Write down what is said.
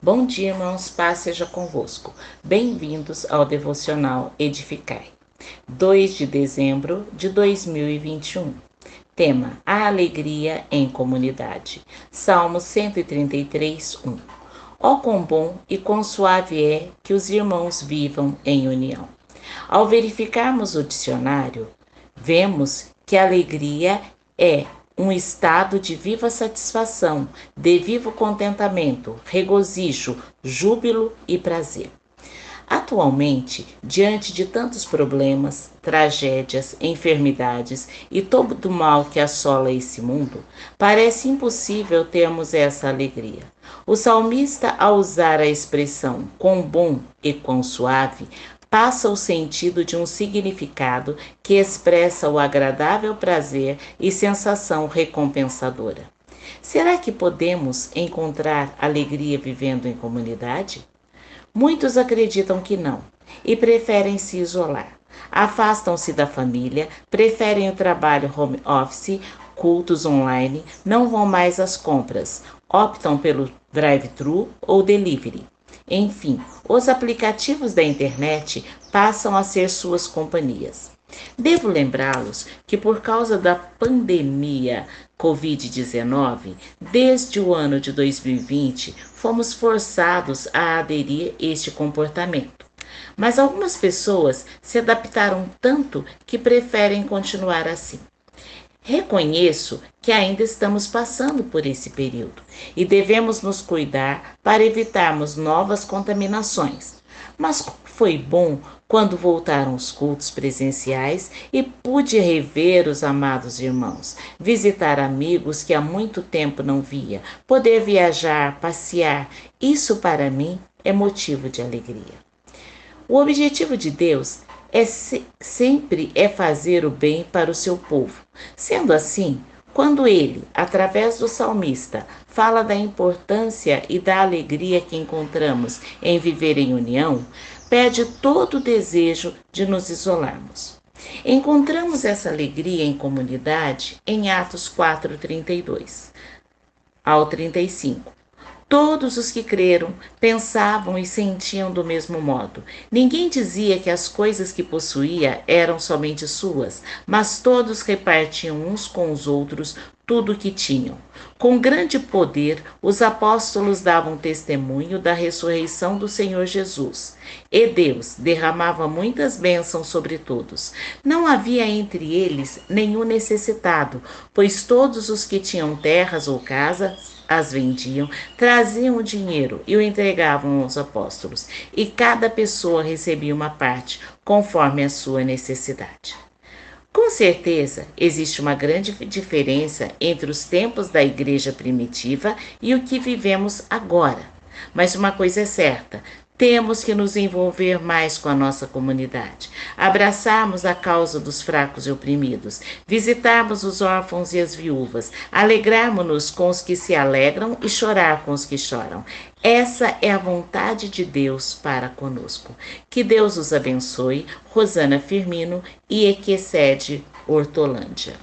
Bom dia, irmãos, paz seja convosco. Bem-vindos ao devocional Edificai. 2 de dezembro de 2021. Tema: A alegria em comunidade. Salmo 133, 1. Ó quão bom e quão suave é que os irmãos vivam em união. Ao verificarmos o dicionário, vemos que alegria é um estado de viva satisfação, de vivo contentamento, regozijo, júbilo e prazer. Atualmente, diante de tantos problemas, tragédias, enfermidades e todo o mal que assola esse mundo, parece impossível termos essa alegria. O salmista, ao usar a expressão quão bom e quão suave, passa o sentido de um significado que expressa o agradável prazer e sensação recompensadora. Será que podemos encontrar alegria vivendo em comunidade? Muitos acreditam que não e preferem se isolar. Afastam-se da família, preferem o trabalho home office, cultos online, não vão mais às compras, optam pelo drive-thru ou delivery. Enfim, os aplicativos da internet passam a ser suas companhias. Devo lembrá-los que, por causa da pandemia Covid-19, desde o ano de 2020, fomos forçados a aderir a este comportamento. Mas algumas pessoas se adaptaram tanto que preferem continuar assim. Reconheço que ainda estamos passando por esse período e devemos nos cuidar para evitarmos novas contaminações. Mas foi bom quando voltaram os cultos presenciais e pude rever os amados irmãos, visitar amigos que há muito tempo não via, poder viajar, passear. Isso para mim é motivo de alegria. O objetivo de Deus é se, sempre é fazer o bem para o seu povo. Sendo assim, quando ele, através do salmista, fala da importância e da alegria que encontramos em viver em união, perde todo o desejo de nos isolarmos. Encontramos essa alegria em comunidade em Atos 4:32 ao 35. Todos os que creram pensavam e sentiam do mesmo modo. Ninguém dizia que as coisas que possuía eram somente suas, mas todos repartiam uns com os outros tudo o que tinham. Com grande poder, os apóstolos davam testemunho da ressurreição do Senhor Jesus. E Deus derramava muitas bênçãos sobre todos. Não havia entre eles nenhum necessitado, pois todos os que tinham terras ou casas as vendiam, traziam o dinheiro e o entregavam aos apóstolos, e cada pessoa recebia uma parte, conforme a sua necessidade. Com certeza, existe uma grande diferença entre os tempos da igreja primitiva e o que vivemos agora. Mas uma coisa é certa: temos que nos envolver mais com a nossa comunidade, abraçarmos a causa dos fracos e oprimidos, visitarmos os órfãos e as viúvas, alegrarmos-nos com os que se alegram e chorar com os que choram. Essa é a vontade de Deus para conosco. Que Deus os abençoe. Rosana Firmino e Equecede Hortolândia.